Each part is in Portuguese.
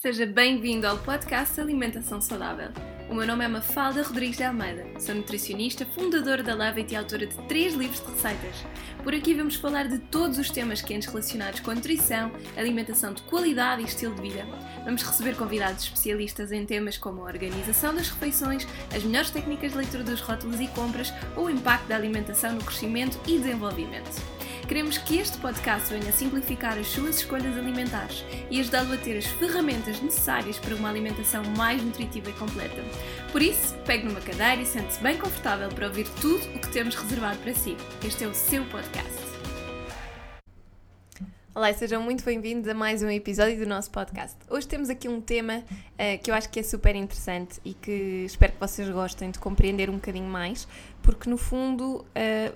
Seja bem-vindo ao podcast Alimentação Saudável. O meu nome é Mafalda Rodrigues de Almeida, sou nutricionista, fundadora da Levit e autora de três livros de receitas. Por aqui vamos falar de todos os temas quentes relacionados com a nutrição, alimentação de qualidade e estilo de vida. Vamos receber convidados especialistas em temas como a organização das refeições, as melhores técnicas de leitura dos rótulos e compras ou o impacto da alimentação no crescimento e desenvolvimento. Queremos que este podcast venha simplificar as suas escolhas alimentares e ajudá-lo a ter as ferramentas necessárias para uma alimentação mais nutritiva e completa. Por isso, pegue numa cadeira e sente-se bem confortável para ouvir tudo o que temos reservado para si. Este é o seu podcast. Olá, sejam muito bem-vindos a mais um episódio do nosso podcast. Hoje temos aqui um tema uh, que eu acho que é super interessante e que espero que vocês gostem de compreender um bocadinho mais, porque no fundo uh,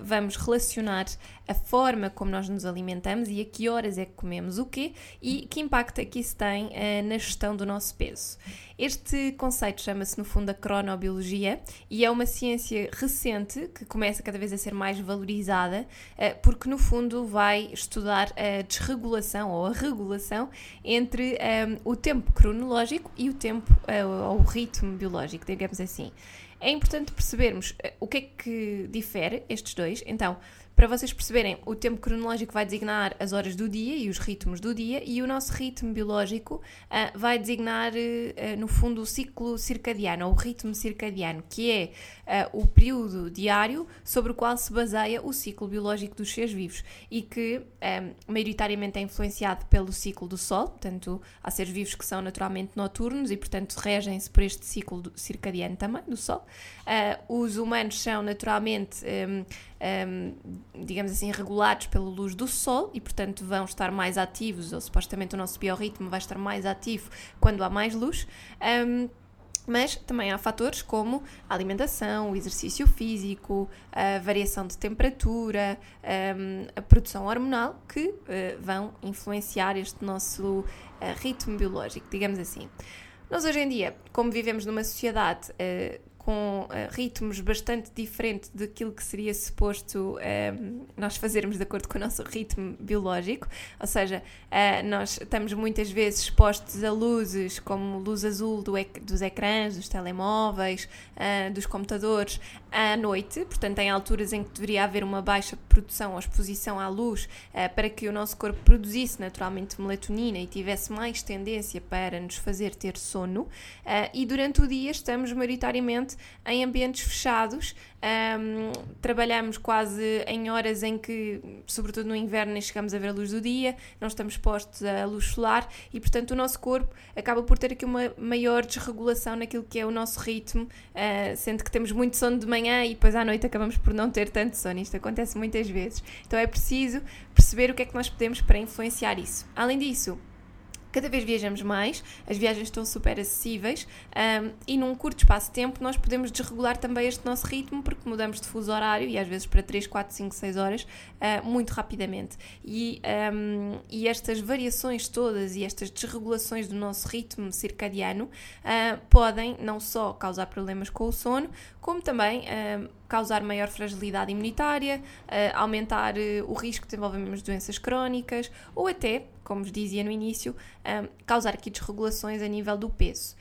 vamos relacionar a forma como nós nos alimentamos e a que horas é que comemos o quê e que impacto é que isso tem uh, na gestão do nosso peso. Este conceito chama-se no fundo a cronobiologia e é uma ciência recente que começa cada vez a ser mais valorizada uh, porque no fundo vai estudar a desregulação ou a regulação entre um, o tempo cronológico e o tempo ou o ritmo biológico, digamos assim é importante percebermos eh, o que é que difere estes dois. Então, para vocês perceberem, o tempo cronológico vai designar as horas do dia e os ritmos do dia, e o nosso ritmo biológico uh, vai designar, uh, no fundo, o ciclo circadiano, ou o ritmo circadiano, que é uh, o período diário sobre o qual se baseia o ciclo biológico dos seres vivos e que um, maioritariamente é influenciado pelo ciclo do Sol, portanto, há seres vivos que são naturalmente noturnos e, portanto, regem-se por este ciclo circadiano também do Sol. os humanos são naturalmente. Um, um, digamos assim, regulados pela luz do sol e, portanto, vão estar mais ativos, ou supostamente o nosso biorritmo vai estar mais ativo quando há mais luz. Um, mas também há fatores como a alimentação, o exercício físico, a variação de temperatura, um, a produção hormonal que uh, vão influenciar este nosso uh, ritmo biológico, digamos assim. Nós hoje em dia, como vivemos numa sociedade uh, com uh, ritmos bastante diferentes daquilo que seria suposto uh, nós fazermos de acordo com o nosso ritmo biológico, ou seja, uh, nós estamos muitas vezes expostos a luzes como luz azul do ec dos ecrãs, dos telemóveis, dos computadores à noite, portanto, em alturas em que deveria haver uma baixa produção ou exposição à luz para que o nosso corpo produzisse naturalmente melatonina e tivesse mais tendência para nos fazer ter sono, e durante o dia estamos maioritariamente em ambientes fechados. Um, trabalhamos quase em horas em que, sobretudo no inverno, nem chegamos a ver a luz do dia, não estamos expostos à luz solar e, portanto, o nosso corpo acaba por ter aqui uma maior desregulação naquilo que é o nosso ritmo, uh, sendo que temos muito sono de manhã e depois à noite acabamos por não ter tanto sono. Isto acontece muitas vezes. Então é preciso perceber o que é que nós podemos para influenciar isso. Além disso, Cada vez viajamos mais, as viagens estão super acessíveis um, e num curto espaço de tempo nós podemos desregular também este nosso ritmo porque mudamos de fuso horário e às vezes para 3, 4, 5, 6 horas uh, muito rapidamente. E, um, e estas variações todas e estas desregulações do nosso ritmo circadiano uh, podem não só causar problemas com o sono, como também uh, causar maior fragilidade imunitária, aumentar o risco de desenvolvermos doenças crónicas ou até como vos dizia no início, um, causar aqui desregulações a nível do peso.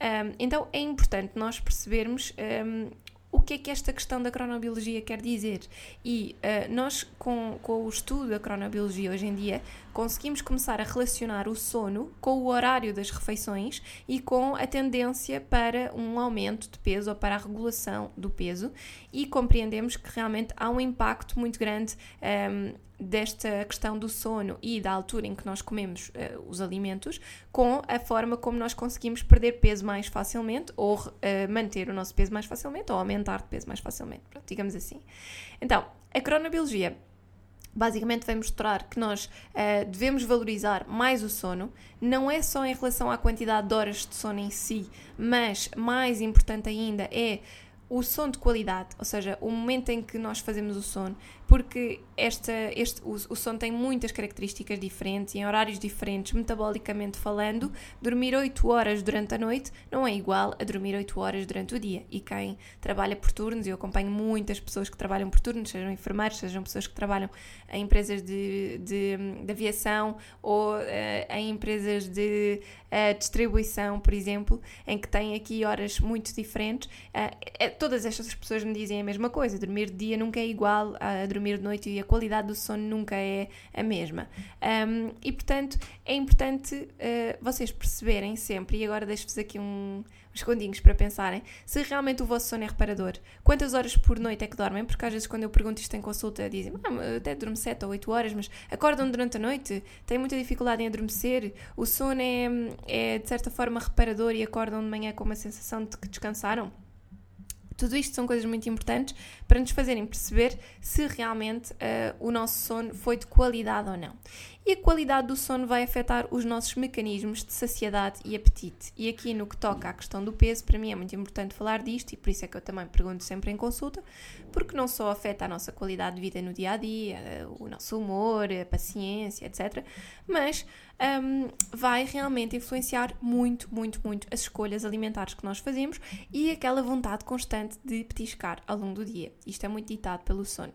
Um, então é importante nós percebermos um, o que é que esta questão da cronobiologia quer dizer. E uh, nós, com, com o estudo da cronobiologia hoje em dia, conseguimos começar a relacionar o sono com o horário das refeições e com a tendência para um aumento de peso ou para a regulação do peso e compreendemos que realmente há um impacto muito grande um, desta questão do sono e da altura em que nós comemos uh, os alimentos com a forma como nós conseguimos perder peso mais facilmente ou uh, manter o nosso peso mais facilmente ou aumentar de peso mais facilmente, pronto, digamos assim. Então, a cronobiologia basicamente vai mostrar que nós uh, devemos valorizar mais o sono, não é só em relação à quantidade de horas de sono em si, mas mais importante ainda é o sono de qualidade, ou seja, o momento em que nós fazemos o sono, porque esta, este, o, o sono tem muitas características diferentes, em horários diferentes, metabolicamente falando, dormir 8 horas durante a noite não é igual a dormir 8 horas durante o dia. E quem trabalha por turnos, eu acompanho muitas pessoas que trabalham por turnos, sejam enfermeiros, sejam pessoas que trabalham em empresas de, de, de aviação ou uh, em empresas de uh, distribuição, por exemplo, em que têm aqui horas muito diferentes. Uh, todas estas pessoas me dizem a mesma coisa: dormir de dia nunca é igual a dormir de noite e a qualidade do sono nunca é a mesma. Um, e portanto é importante uh, vocês perceberem sempre, e agora deixo-vos aqui um, uns segundinhos para pensarem, se realmente o vosso sono é reparador. Quantas horas por noite é que dormem? Porque às vezes quando eu pergunto isto em consulta dizem, ah, até durmo 7 ou 8 horas, mas acordam durante a noite, têm muita dificuldade em adormecer, o sono é, é de certa forma reparador e acordam de manhã com uma sensação de que descansaram. Tudo isto são coisas muito importantes para nos fazerem perceber se realmente uh, o nosso sono foi de qualidade ou não. E a qualidade do sono vai afetar os nossos mecanismos de saciedade e apetite. E aqui no que toca à questão do peso, para mim é muito importante falar disto e por isso é que eu também pergunto sempre em consulta, porque não só afeta a nossa qualidade de vida no dia a dia, o nosso humor, a paciência, etc., mas um, vai realmente influenciar muito, muito, muito as escolhas alimentares que nós fazemos e aquela vontade constante de petiscar ao longo do dia. Isto é muito ditado pelo sono.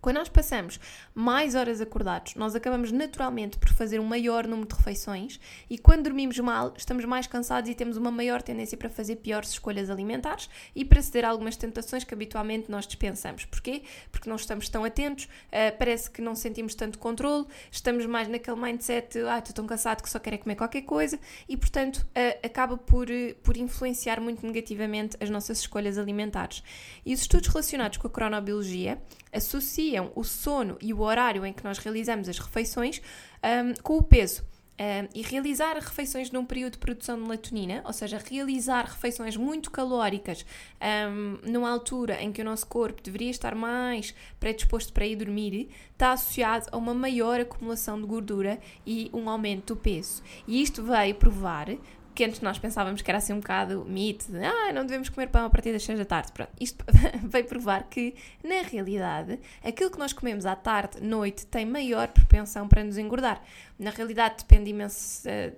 Quando nós passamos mais horas acordados, nós acabamos naturalmente por fazer um maior número de refeições e quando dormimos mal, estamos mais cansados e temos uma maior tendência para fazer piores escolhas alimentares e para ceder a algumas tentações que habitualmente nós dispensamos. Porquê? Porque não estamos tão atentos, uh, parece que não sentimos tanto controle, estamos mais naquele mindset, ah, estou tão cansado que só quero é comer qualquer coisa e, portanto, uh, acaba por, uh, por influenciar muito negativamente as nossas escolhas alimentares. E os estudos relacionados com a cronobiologia associam o sono e o horário em que nós realizamos as refeições um, com o peso. Um, e realizar refeições num período de produção de melatonina, ou seja, realizar refeições muito calóricas um, numa altura em que o nosso corpo deveria estar mais predisposto para ir dormir, está associado a uma maior acumulação de gordura e um aumento do peso. E isto veio provar que antes nós pensávamos que era assim um bocado mito, de, ah, não devemos comer pão a partir das 6 da tarde. Pronto, isto veio provar que, na realidade, aquilo que nós comemos à tarde, noite, tem maior propensão para nos engordar. Na realidade, depende de imensos, eh,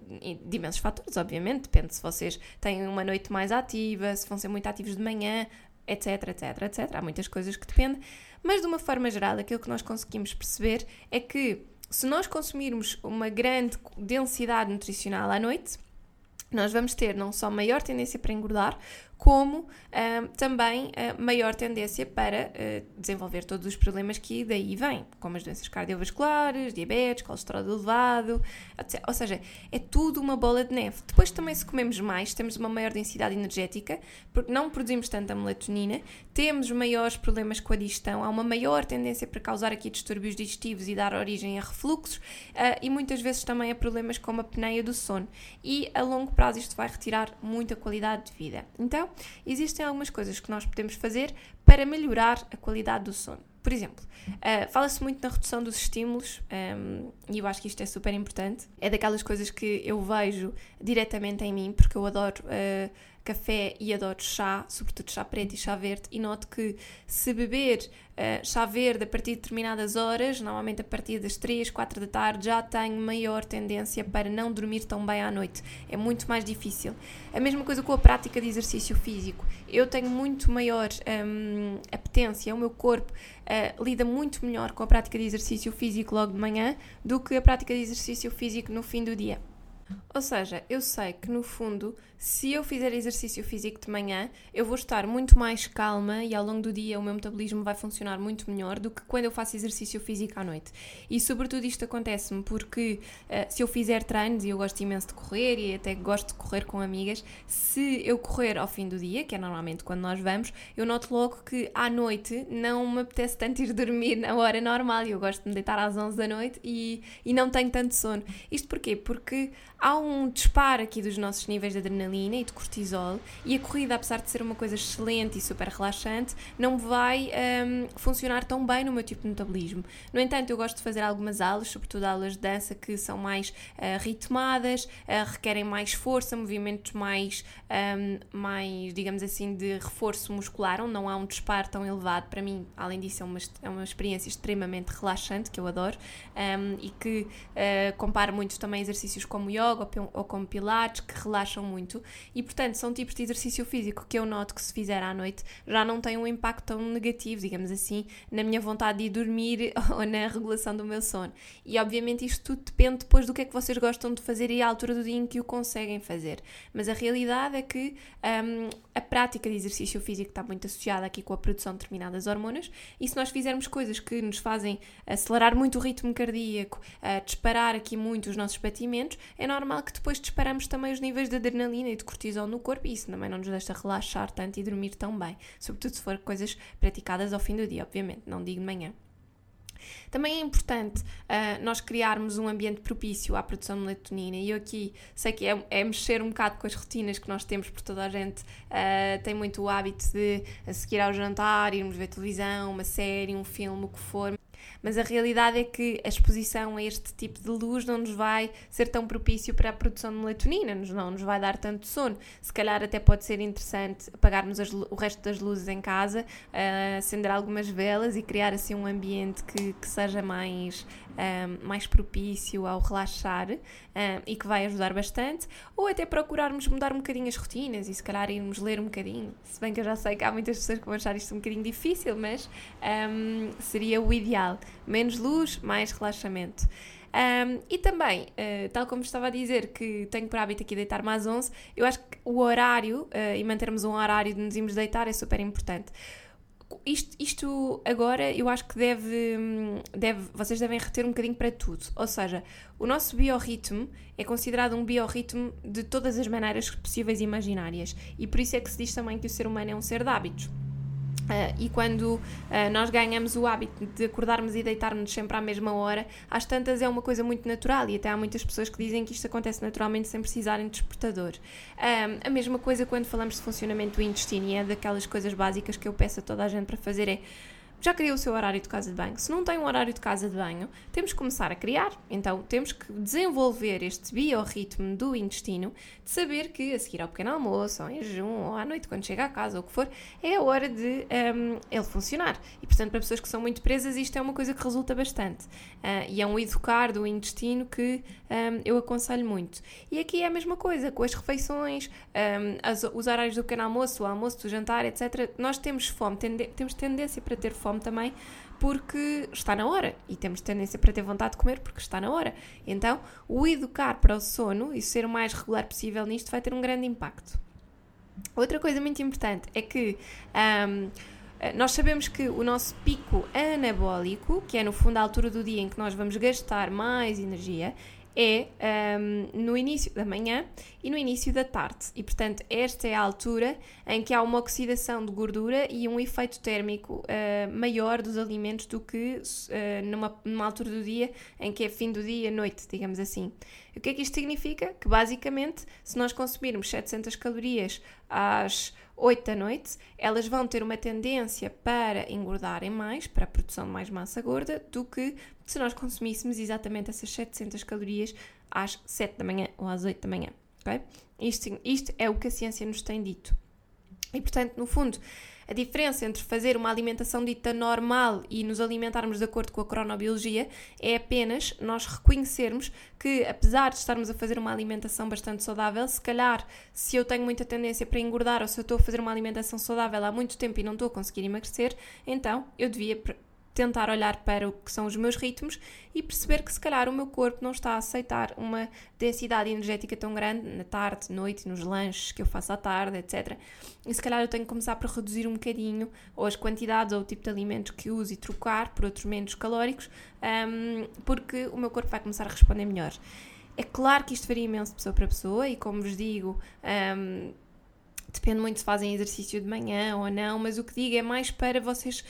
de imensos fatores, obviamente. Depende se vocês têm uma noite mais ativa, se vão ser muito ativos de manhã, etc, etc, etc. Há muitas coisas que dependem. Mas, de uma forma geral, aquilo que nós conseguimos perceber é que se nós consumirmos uma grande densidade nutricional à noite, nós vamos ter não só maior tendência para engordar, como uh, também uh, maior tendência para uh, desenvolver todos os problemas que daí vêm, como as doenças cardiovasculares, diabetes, colesterol elevado, etc. Ou seja, é tudo uma bola de neve. Depois também se comemos mais, temos uma maior densidade energética, porque não produzimos tanta melatonina, temos maiores problemas com a digestão, há uma maior tendência para causar aqui distúrbios digestivos e dar origem a refluxos, e muitas vezes também a problemas como a apneia do sono. E a longo prazo isto vai retirar muita qualidade de vida. Então, existem algumas coisas que nós podemos fazer para melhorar a qualidade do sono. Por exemplo, uh, fala-se muito na redução dos estímulos um, ehm, e eu acho que isto é super importante. É daquelas coisas que eu vejo diretamente em mim, porque eu adoro uh, café e adoro chá, sobretudo chá preto e chá verde, e noto que se beber uh, chá verde a partir de determinadas horas, normalmente a partir das 3, 4 da tarde, já tenho maior tendência para não dormir tão bem à noite. É muito mais difícil. A mesma coisa com a prática de exercício físico. Eu tenho muito maior um, apetência, o meu corpo uh, lida muito melhor com a prática de exercício físico logo de manhã do que a prática de exercício físico no fim do dia. Ou seja, eu sei que no fundo, se eu fizer exercício físico de manhã, eu vou estar muito mais calma e ao longo do dia o meu metabolismo vai funcionar muito melhor do que quando eu faço exercício físico à noite. E sobretudo isto acontece-me porque uh, se eu fizer treinos, e eu gosto imenso de correr e até gosto de correr com amigas, se eu correr ao fim do dia, que é normalmente quando nós vamos, eu noto logo que à noite não me apetece tanto ir dormir na hora normal. Eu gosto de me deitar às 11 da noite e, e não tenho tanto sono. Isto porquê? Porque há um disparo aqui dos nossos níveis de adrenalina e de cortisol, e a corrida, apesar de ser uma coisa excelente e super relaxante, não vai um, funcionar tão bem no meu tipo de metabolismo. No entanto, eu gosto de fazer algumas aulas, sobretudo aulas de dança que são mais uh, ritmadas, uh, requerem mais força, movimentos mais, um, mais, digamos assim, de reforço muscular, onde não há um disparo tão elevado. Para mim, além disso, é uma, é uma experiência extremamente relaxante, que eu adoro, um, e que uh, comparo muito também exercícios como yoga yoga ou, como pilates, que relaxam muito. E, portanto, são tipos de exercício físico que eu noto que se fizer à noite já não tem um impacto tão negativo, digamos assim, na minha vontade de ir dormir ou na regulação do meu sono. E, obviamente, isto tudo depende depois do que é que vocês gostam de fazer e à altura do dia em que o conseguem fazer. Mas a realidade é que um, a prática de exercício físico está muito associada aqui com a produção de determinadas hormonas e se nós fizermos coisas que nos fazem acelerar muito o ritmo cardíaco, uh, disparar aqui muito os nossos batimentos, é normal que depois disparamos também os níveis de adrenalina e de cortisol no corpo e isso também não nos deixa relaxar tanto e dormir tão bem, sobretudo se for coisas praticadas ao fim do dia, obviamente, não digo de manhã. Também é importante uh, nós criarmos um ambiente propício à produção de melatonina. E eu aqui sei que é, é, mexer um bocado com as rotinas que nós temos, porque toda a gente uh, tem muito o hábito de seguir ao jantar, irmos ver televisão, uma série, um filme, o que for mas a realidade é que a exposição a este tipo de luz não nos vai ser tão propício para a produção de melatonina, não nos vai dar tanto sono. Se calhar até pode ser interessante apagarmos as, o resto das luzes em casa, uh, acender algumas velas e criar assim um ambiente que, que seja mais um, mais propício ao relaxar um, e que vai ajudar bastante, ou até procurarmos mudar um bocadinho as rotinas e se calhar irmos ler um bocadinho. Se bem que eu já sei que há muitas pessoas que vão achar isto um bocadinho difícil, mas um, seria o ideal. Menos luz, mais relaxamento. Um, e também, uh, tal como estava a dizer, que tenho por hábito aqui deitar-me às 11, eu acho que o horário uh, e mantermos um horário de nos irmos deitar é super importante isto, isto agora eu acho que deve, deve, vocês devem reter um bocadinho para tudo. Ou seja, o nosso biorritmo é considerado um biorritmo de todas as maneiras possíveis e imaginárias. E por isso é que se diz também que o ser humano é um ser de hábitos. Uh, e quando uh, nós ganhamos o hábito de acordarmos e deitarmos sempre à mesma hora, às tantas é uma coisa muito natural e até há muitas pessoas que dizem que isto acontece naturalmente sem precisarem de despertador. Uh, a mesma coisa quando falamos de funcionamento do intestino e é daquelas coisas básicas que eu peço a toda a gente para fazer é já criou o seu horário de casa de banho. Se não tem um horário de casa de banho, temos que começar a criar. Então, temos que desenvolver este biorritmo do intestino de saber que a seguir ao pequeno almoço, ou em jejum, ou à noite, quando chega a casa, ou o que for, é a hora de um, ele funcionar. E, portanto, para pessoas que são muito presas, isto é uma coisa que resulta bastante. Uh, e é um educar do intestino que um, eu aconselho muito. E aqui é a mesma coisa, com as refeições, um, as, os horários do pequeno almoço, o almoço, do jantar, etc. Nós temos fome, tende temos tendência para ter fome fome também porque está na hora e temos tendência para ter vontade de comer porque está na hora. Então, o educar para o sono e ser o mais regular possível nisto vai ter um grande impacto. Outra coisa muito importante é que um, nós sabemos que o nosso pico anabólico, que é no fundo a altura do dia em que nós vamos gastar mais energia, é um, no início da manhã e no início da tarde. E, portanto, esta é a altura em que há uma oxidação de gordura e um efeito térmico uh, maior dos alimentos do que uh, numa, numa altura do dia em que é fim do dia, noite, digamos assim. O que é que isto significa? Que, basicamente, se nós consumirmos 700 calorias às 8 da noite, elas vão ter uma tendência para engordarem mais, para a produção de mais massa gorda, do que se nós consumíssemos exatamente essas 700 calorias às 7 da manhã ou às 8 da manhã. Okay? Isto, isto é o que a ciência nos tem dito. E, portanto, no fundo, a diferença entre fazer uma alimentação dita normal e nos alimentarmos de acordo com a cronobiologia é apenas nós reconhecermos que, apesar de estarmos a fazer uma alimentação bastante saudável, se calhar, se eu tenho muita tendência para engordar ou se eu estou a fazer uma alimentação saudável há muito tempo e não estou a conseguir emagrecer, então eu devia tentar olhar para o que são os meus ritmos e perceber que se calhar o meu corpo não está a aceitar uma densidade energética tão grande na tarde, noite, nos lanches que eu faço à tarde, etc. E se calhar eu tenho que começar por reduzir um bocadinho ou as quantidades ou o tipo de alimentos que uso e trocar por outros menos calóricos, um, porque o meu corpo vai começar a responder melhor. É claro que isto varia imenso de pessoa para pessoa e como vos digo, um, depende muito se fazem exercício de manhã ou não, mas o que digo é mais para vocês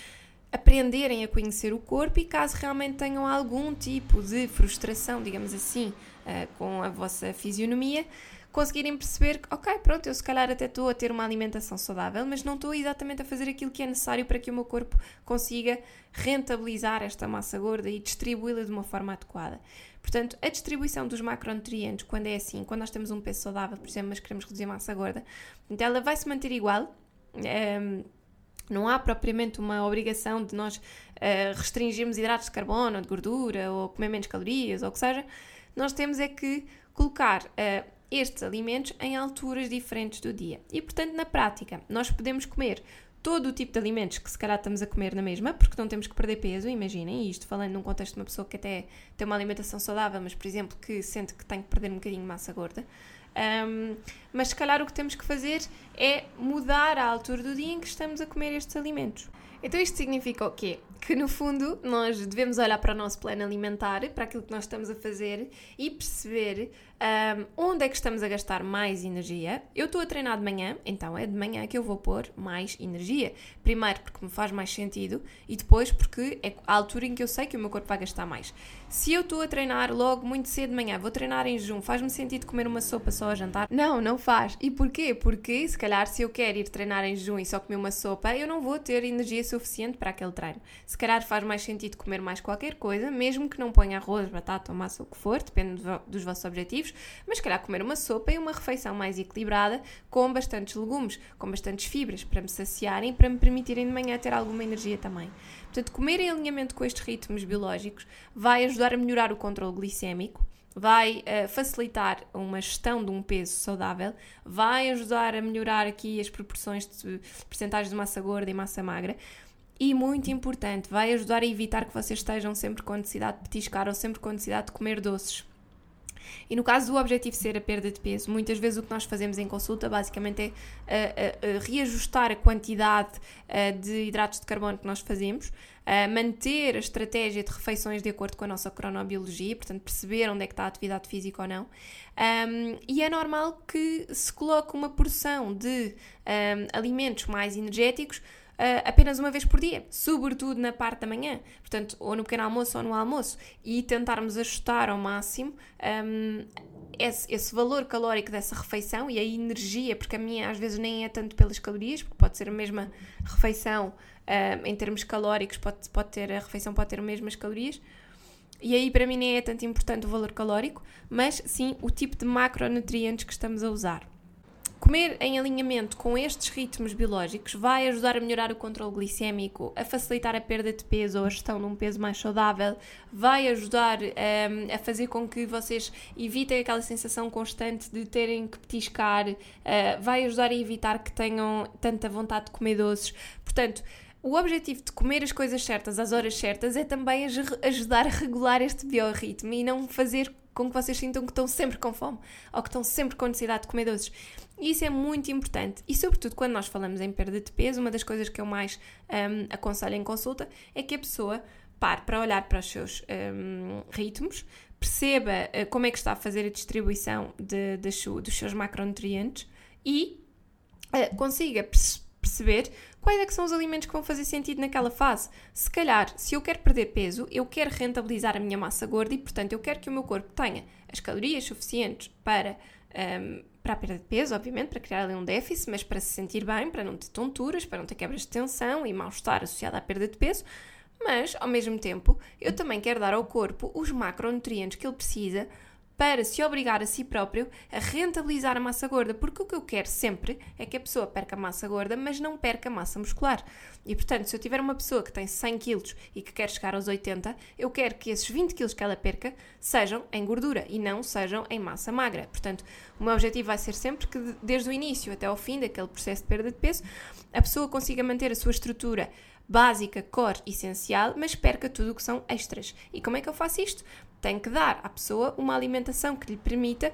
aprenderem a conhecer o corpo e caso realmente tenham algum tipo de frustração, digamos assim, uh, com a vossa fisionomia, conseguirem perceber que, ok, pronto, eu se calhar até estou a ter uma alimentação saudável, mas não estou exatamente a fazer aquilo que é necessário para que o meu corpo consiga rentabilizar esta massa gorda e distribuí-la de uma forma adequada. Portanto, a distribuição dos macronutrientes, quando é assim, quando nós temos um peso saudável, por exemplo, mas queremos reduzir massa gorda, então ela vai se manter igual. Um, ehm, não há propriamente uma obrigação de nós uh, restringirmos hidratos de carbono, ou de gordura, ou comer menos calorias, ou o que seja. Nós temos é que colocar uh, estes alimentos em alturas diferentes do dia. E, portanto, na prática, nós podemos comer todo o tipo de alimentos que se calhar estamos a comer na mesma, porque não temos que perder peso, imaginem isto, falando num contexto de uma pessoa que até tem uma alimentação saudável, mas, por exemplo, que sente que tem que perder um bocadinho de massa gorda. Um, mas se calhar o que temos que fazer é mudar a altura do dia em que estamos a comer estes alimentos. Então isto significa o quê? Que no fundo nós devemos olhar para o nosso plano alimentar, para aquilo que nós estamos a fazer e perceber um, onde é que estamos a gastar mais energia? Eu estou a treinar de manhã, então é de manhã que eu vou pôr mais energia. Primeiro porque me faz mais sentido e depois porque é a altura em que eu sei que o meu corpo vai gastar mais. Se eu estou a treinar logo muito cedo de manhã, vou treinar em jejum, faz-me sentido comer uma sopa só a jantar? Não, não faz. E porquê? Porque se calhar se eu quero ir treinar em jejum e só comer uma sopa, eu não vou ter energia suficiente para aquele treino. Se calhar faz mais sentido comer mais qualquer coisa, mesmo que não ponha arroz, batata ou massa, o que for, depende dos vossos objetivos mas se calhar comer uma sopa e uma refeição mais equilibrada, com bastantes legumes, com bastantes fibras, para me saciarem para me permitirem de manhã ter alguma energia também. Portanto, comer em alinhamento com estes ritmos biológicos vai ajudar a melhorar o controle glicémico, vai uh, facilitar uma gestão de um peso saudável, vai ajudar a melhorar aqui as proporções de percentagens de massa gorda e massa magra. E muito importante, vai ajudar a evitar que vocês estejam sempre com necessidade de petiscar ou sempre com necessidade de comer doces. E no caso do objetivo ser a perda de peso, muitas vezes o que nós fazemos em consulta basicamente é uh, uh, reajustar a quantidade de hidratos de carbono que nós fazemos, manter a estratégia de refeições de acordo com a nossa cronobiologia, portanto perceber onde é que está a atividade física ou não. Um, e é normal que se coloque uma porção de um, alimentos mais energéticos apenas uma vez por dia, sobretudo na parte da manhã, portanto, ou no pequeno almoço ou no almoço, e tentarmos ajustar ao máximo um, esse, esse, valor calórico dessa refeição e a energia, porque a minha às vezes nem é tanto pelas calorias, porque pode ser a mesma refeição um, em termos calóricos, pode, pode ter, a refeição pode ter as mesmas calorias. E aí para mim nem é tanto importante o valor calórico, mas sim o tipo de macronutrientes que estamos a usar. Comer em alinhamento com estes ritmos biológicos vai ajudar a melhorar o controle glicémico, a facilitar a perda de peso ou a gestão de um peso mais saudável, vai ajudar um, a fazer com que vocês evitem aquela sensação constante de terem que petiscar, uh, vai ajudar a evitar que tenham tanta vontade de comer doces. Portanto, o objetivo de comer as coisas certas às horas certas é também ajudar a regular este biorritmo e não fazer com que vocês sintam que estão sempre com fome ou que estão sempre com necessidade de comer doces. E isso é muito importante. E, sobretudo, quando nós falamos em perda de peso, uma das coisas que eu mais um, aconselho em consulta é que a pessoa pare para olhar para os seus um, ritmos, perceba uh, como é que está a fazer a distribuição de, de, dos seus macronutrientes e uh, consiga perceber quais é que são os alimentos que vão fazer sentido naquela fase. Se calhar, se eu quero perder peso, eu quero rentabilizar a minha massa gorda e, portanto, eu quero que o meu corpo tenha as calorias suficientes para, um, para a perda de peso, obviamente, para criar ali um déficit, mas para se sentir bem, para não ter tonturas, para não ter quebras de tensão e mal-estar associado à perda de peso. Mas, ao mesmo tempo, eu também quero dar ao corpo os macronutrientes que ele precisa para se obrigar a si próprio a rentabilizar a massa gorda, porque o que eu quero sempre é que a pessoa perca massa gorda, mas não perca massa muscular. E portanto, se eu tiver uma pessoa que tem 100 kg e que quer chegar aos 80, eu quero que esses 20 kg que ela perca sejam em gordura e não sejam em massa magra. Portanto, o meu objetivo vai ser sempre que desde o início até ao fim daquele processo de perda de peso, a pessoa consiga manter a sua estrutura básica, core, essencial, mas perca tudo o que são extras. E como é que eu faço isto? Tem que dar à pessoa uma alimentação que lhe permita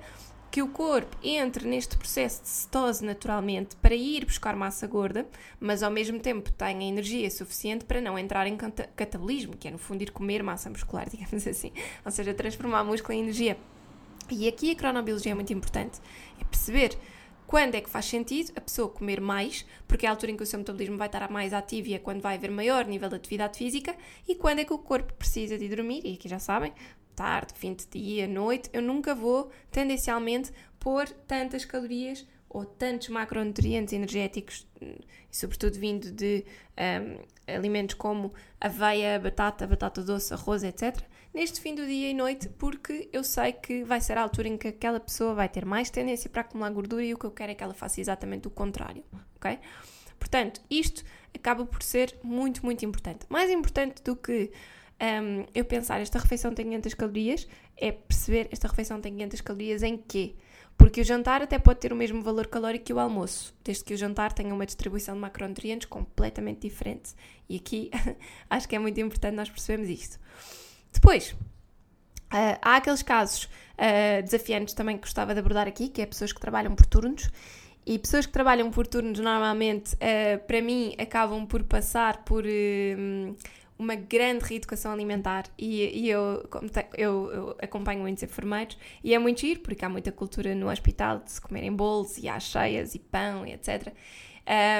que o corpo entre neste processo de cetose naturalmente para ir buscar massa gorda, mas ao mesmo tempo tenha energia suficiente para não entrar em catabolismo, que é no fundo ir comer massa muscular, digamos assim, ou seja, transformar músculo em energia. E aqui a cronobiologia é muito importante, é perceber quando é que faz sentido a pessoa comer mais, porque é a altura em que o seu metabolismo vai estar mais ativo e é quando vai haver maior nível de atividade física, e quando é que o corpo precisa de dormir, e aqui já sabem, tarde, fim de dia, noite, eu nunca vou tendencialmente pôr tantas calorias ou tantos macronutrientes energéticos, e sobretudo vindo de um, alimentos como aveia, batata, batata doce, arroz, etc., neste fim do dia e noite, porque eu sei que vai ser a altura em que aquela pessoa vai ter mais tendência para acumular gordura e o que eu quero é que ela faça exatamente o contrário, ok? Portanto, isto acaba por ser muito, muito importante. Mais importante do que um, eu pensar esta refeição tem 500 calorias é perceber esta refeição tem 500 calorias em quê? Porque o jantar até pode ter o mesmo valor calórico que o almoço, desde que o jantar tenha uma distribuição de macronutrientes completamente diferente. E aqui acho que é muito importante nós percebermos isto. Depois, uh, há aqueles casos uh, desafiantes também que gostava de abordar aqui, que é pessoas que trabalham por turnos. E pessoas que trabalham por turnos normalmente, uh, para mim, acabam por passar por uma grande reeducação alimentar e, e eu, eu, eu, acompanho muitos enfermeiros e é muito giro porque há muita cultura no hospital de se comerem bolos e às cheias e pão e etc.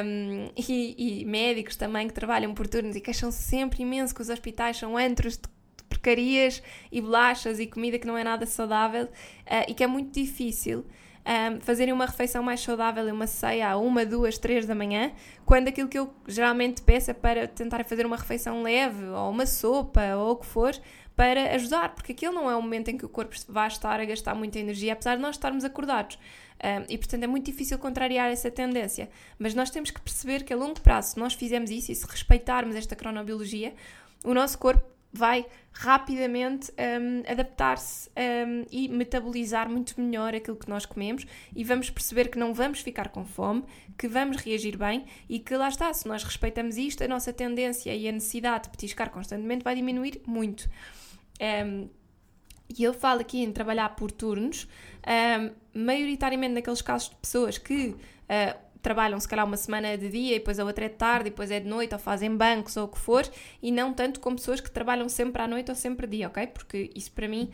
Um, e, e, médicos também que trabalham por turnos e queixam-se sempre imenso que os hospitais são antros de porcarias e bolachas e comida que não é nada saudável uh, e que é muito difícil um, fazerem uma refeição mais saudável uma ceia à uma, duas, três da manhã, quando aquilo que eu geralmente peço é para tentar fazer uma refeição leve, ou uma sopa, ou o que for, para ajudar, porque aquilo não é um momento em que o corpo vai estar a gastar muita energia, apesar de nós estarmos acordados. Um, e portanto é muito difícil contrariar essa tendência. Mas nós temos que perceber que a longo prazo, se nós fizermos isso e se respeitarmos esta cronobiologia, o nosso corpo vai rapidamente um, adaptar-se um, e metabolizar muito melhor aquilo que nós comemos e vamos perceber que não vamos ficar com fome, que vamos reagir bem e que lá está, se nós respeitamos isto, a nossa tendência e a necessidade de petiscar constantemente vai diminuir muito. Um, e eu falo aqui em trabalhar por turnos, maioritariamente naqueles casos de pessoas que uh, trabalham se calhar uma semana de dia e depois a outra é de tarde e depois é de noite ou fazem bancos ou o que for e não tanto como pessoas que trabalham sempre à noite ou sempre dia, ok? Porque isso para mim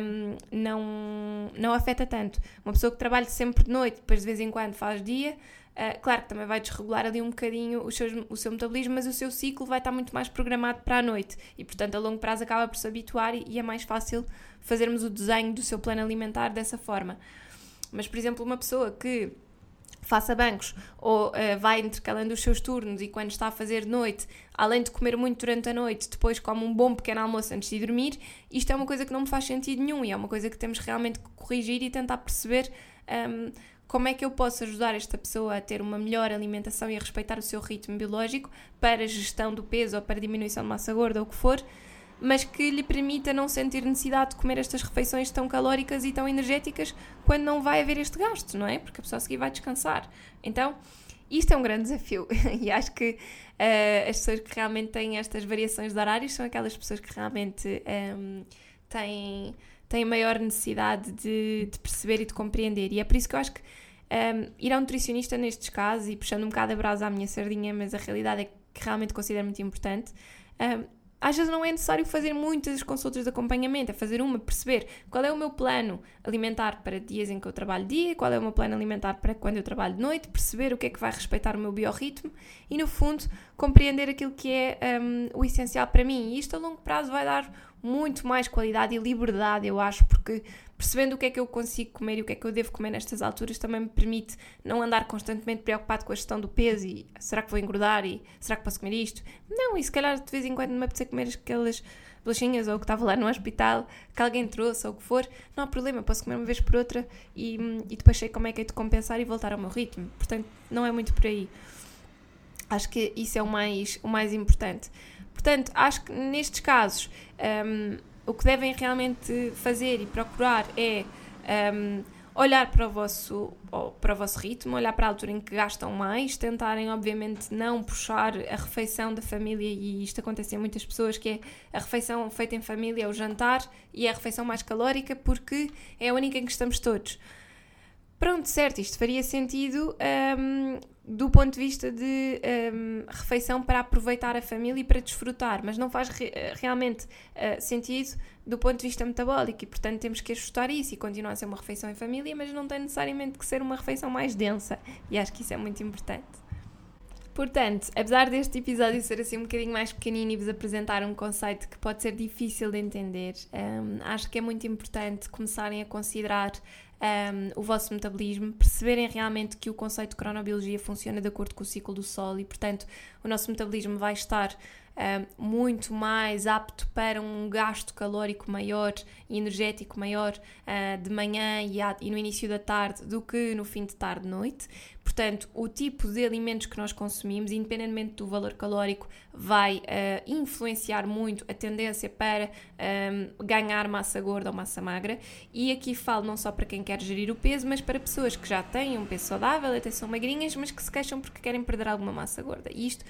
um, não, não afeta tanto. Uma pessoa que trabalha sempre de noite depois de vez em quando faz dia, uh, claro que também vai desregular ali um bocadinho o seu, o seu metabolismo, mas o seu ciclo vai estar muito mais programado para a noite e portanto a longo prazo acaba por se habituar e, e é mais fácil fazermos o desenho do seu plano alimentar dessa forma. Mas, por exemplo, uma pessoa que faça bancos ou uh, vai intercalando os seus turnos e quando está a fazer de noite, além de comer muito durante a noite, depois come um bom pequeno almoço antes de dormir, isto é uma coisa que não me faz sentido nenhum e é uma coisa que temos realmente que corrigir e tentar perceber um, ehm, como é que eu posso ajudar esta pessoa a ter uma melhor alimentação e a respeitar o seu ritmo biológico para gestão do peso ou para diminuição de massa gorda ou o que for, mas que lhe permita não sentir necessidade de comer estas refeições tão calóricas e tão energéticas quando não vai haver este gasto, não é? Porque a pessoa a seguir vai descansar. Então, isto é um grande desafio e acho que uh, as pessoas que realmente têm estas variações de horários são aquelas pessoas que realmente um, ehm, têm, têm maior necessidade de, de, perceber e de compreender. E é por isso que eu acho que um, ehm, ir a um nutricionista nestes casos, e puxando um bocado a brasa à minha sardinha, mas a realidade é que realmente considero muito importante, um, ehm, às vezes não é necessário fazer muitas consultas de acompanhamento, é fazer uma, perceber qual é o meu plano alimentar para dias em que eu trabalho dia, qual é o meu plano alimentar para quando eu trabalho de noite, perceber o que é que vai respeitar o meu biorritmo e, no fundo, compreender aquilo que é um, o essencial para mim. E isto a longo prazo vai dar muito mais qualidade e liberdade, eu acho, porque percebendo o que é que eu consigo comer e o que é que eu devo comer nestas alturas também me permite não andar constantemente preocupado com a gestão do peso e será que vou engordar e será que posso comer isto? Não, e se calhar de vez em quando me apetecer comer aquelas bolachinhas ou que estava lá no hospital que alguém trouxe ou o que for, não há problema, posso comer uma vez por outra e, e depois sei como é que é de compensar e voltar ao meu ritmo. Portanto, não é muito por aí. Acho que isso é o mais, o mais importante. Portanto, acho que nestes casos um, o que devem realmente fazer e procurar é um, olhar para o, vosso, para o vosso ritmo, olhar para a altura em que gastam mais, tentarem, obviamente, não puxar a refeição da família, e isto acontece em muitas pessoas, que é a refeição feita em família, é o jantar, e é a refeição mais calórica, porque é a única em que estamos todos. Pronto, certo, isto faria sentido um, do ponto de vista de um, refeição para aproveitar a família e para desfrutar, mas não faz re realmente uh, sentido do ponto de vista metabólico e, portanto, temos que ajustar isso e continuar a ser uma refeição em família, mas não tem necessariamente que ser uma refeição mais densa e acho que isso é muito importante. Portanto, apesar deste episódio ser assim um bocadinho mais pequenino e vos apresentar um conceito que pode ser difícil de entender, um, acho que é muito importante começarem a considerar um, o vosso metabolismo, perceberem realmente que o conceito de cronobiologia funciona de acordo com o ciclo do Sol e, portanto, o nosso metabolismo vai estar muito mais apto para um gasto calórico maior e energético maior uh, de manhã e, a, e, no início da tarde do que no fim de tarde noite. Portanto, o tipo de alimentos que nós consumimos, independentemente do valor calórico, vai uh, influenciar muito a tendência para um, ganhar massa gorda ou massa magra. E aqui falo não só para quem quer gerir o peso, mas para pessoas que já têm um peso saudável, até são magrinhas, mas que se queixam porque querem perder alguma massa gorda. E isto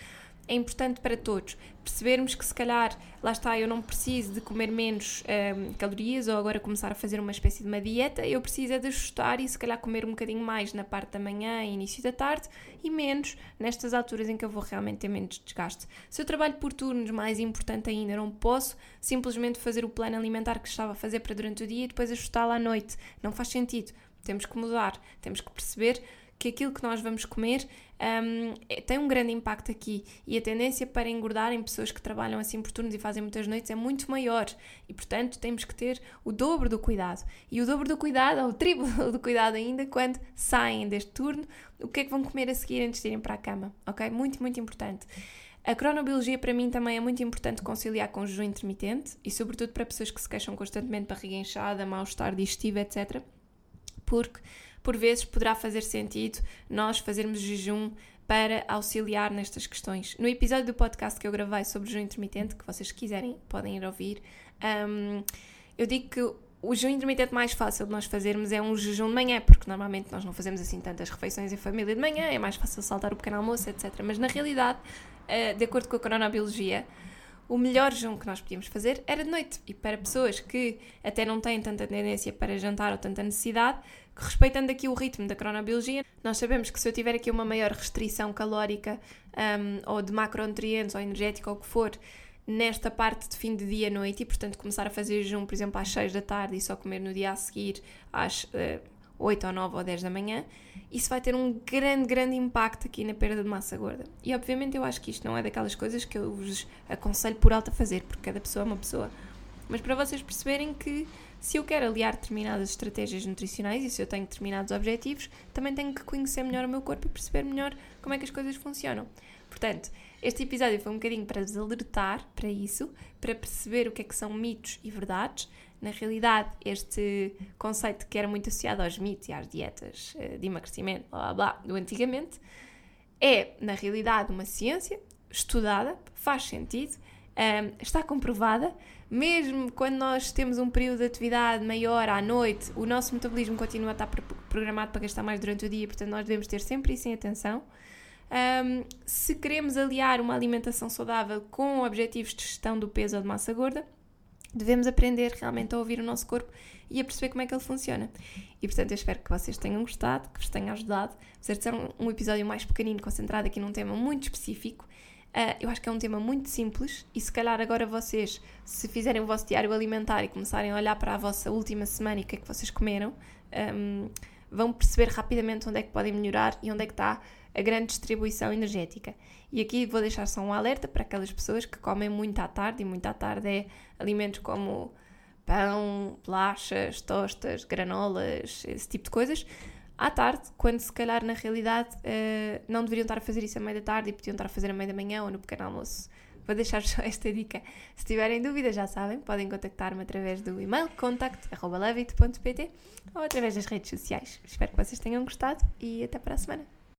é importante para todos. Percebermos que se calhar, lá está, eu não preciso de comer menos um, calorias ou agora começar a fazer uma espécie de uma dieta, eu preciso é de ajustar e se calhar comer um bocadinho mais na parte da manhã e início da tarde e menos nestas alturas em que eu vou realmente ter menos desgaste. Se eu trabalho por turnos, mais importante ainda, não posso simplesmente fazer o plano alimentar que estava a fazer para durante o dia e depois ajustá-lo à noite. Não faz sentido. Temos que mudar, temos que perceber que aquilo que nós vamos comer um, é, tem um grande impacto aqui e a tendência para engordar em pessoas que trabalham assim por turnos e fazem muitas noites é muito maior e, portanto, temos que ter o dobro do cuidado. E o dobro do cuidado, ou o triplo do cuidado ainda, quando saem deste turno, o que é que vão comer a seguir antes de irem para a cama, ok? Muito, muito importante. A cronobiologia para mim também é muito importante conciliar com o jejum intermitente e sobretudo para pessoas que se queixam constantemente de barriga inchada, mal-estar digestivo, etc. Porque por vezes poderá fazer sentido nós fazermos jejum para auxiliar nestas questões. No episódio do podcast que eu gravei sobre jejum intermitente, que vocês quiserem podem ir ouvir, um, eu digo que o jejum intermitente mais fácil de nós fazermos é um jejum de manhã, porque normalmente nós não fazemos assim tantas refeições em família de manhã, é mais fácil saltar o pequeno almoço, etc. Mas na realidade, uh, de acordo com a cronobiologia, o melhor jejum que nós podíamos fazer era de noite. E para pessoas que até não têm tanta tendência para jantar ou tanta necessidade, respeitando aqui o ritmo da cronobiologia, nós sabemos que se eu tiver aqui uma maior restrição calórica um, ou de macronutrientes ou energética ou o que for, nesta parte de fim de dia noite e, portanto, começar a fazer jejum, por exemplo, às 6 da tarde e só comer no dia a seguir às uh, 8 ou 9 ou 10 da manhã, isso vai ter um grande, grande impacto aqui na perda de massa gorda. E obviamente eu acho que isto não é daquelas coisas que eu vos aconselho por alto a fazer, porque cada pessoa é uma pessoa. Mas para vocês perceberem que se eu quero aliar determinadas estratégias nutricionais e se eu tenho determinados objetivos, também tenho que conhecer melhor o meu corpo e perceber melhor como é que as coisas funcionam. Portanto, este episódio foi um bocadinho para vos alertar para isso, para perceber o que é que são mitos e verdades. Na realidade, este conceito que era muito associado aos mitos e às dietas eh, de emagrecimento, blá blá blá, do antigamente, é, na realidade, uma ciência estudada, faz sentido, um, está comprovada, mesmo quando nós temos um período de atividade maior à noite, o nosso metabolismo continua a estar programado para gastar mais durante o dia, portanto, nós devemos ter sempre isso em atenção. Um, se queremos aliar uma alimentação saudável com objetivos de gestão do peso ou de massa gorda, devemos aprender realmente a ouvir o nosso corpo e a perceber como é que ele funciona. E portanto, eu espero que vocês tenham gostado, que vos tenha ajudado. Apesar de ser um, episódio mais pequenino, concentrado aqui num tema muito específico, Uh, eu acho que é um tema muito simples e se calhar agora vocês, se fizerem o vosso diário alimentar e começarem a olhar para a vossa última semana e o que é que vocês comeram, um, vão perceber rapidamente onde é que podem melhorar e onde é que está a grande distribuição energética. E aqui vou deixar só um alerta para aquelas pessoas que comem muito à tarde, e muito à tarde é alimentos como pão, bolachas, tostas, granolas, esse tipo de coisas à tarde, quando se calhar na realidade uh, não deveriam estar a fazer isso à meia da tarde e podiam estar a fazer à meia da manhã ou no pequeno almoço. Vou deixar só esta dica. Se tiverem dúvidas, já sabem, podem contactar-me através do e-mail contact.levit.pt ou através das redes sociais. Espero que vocês tenham gostado e até para a semana.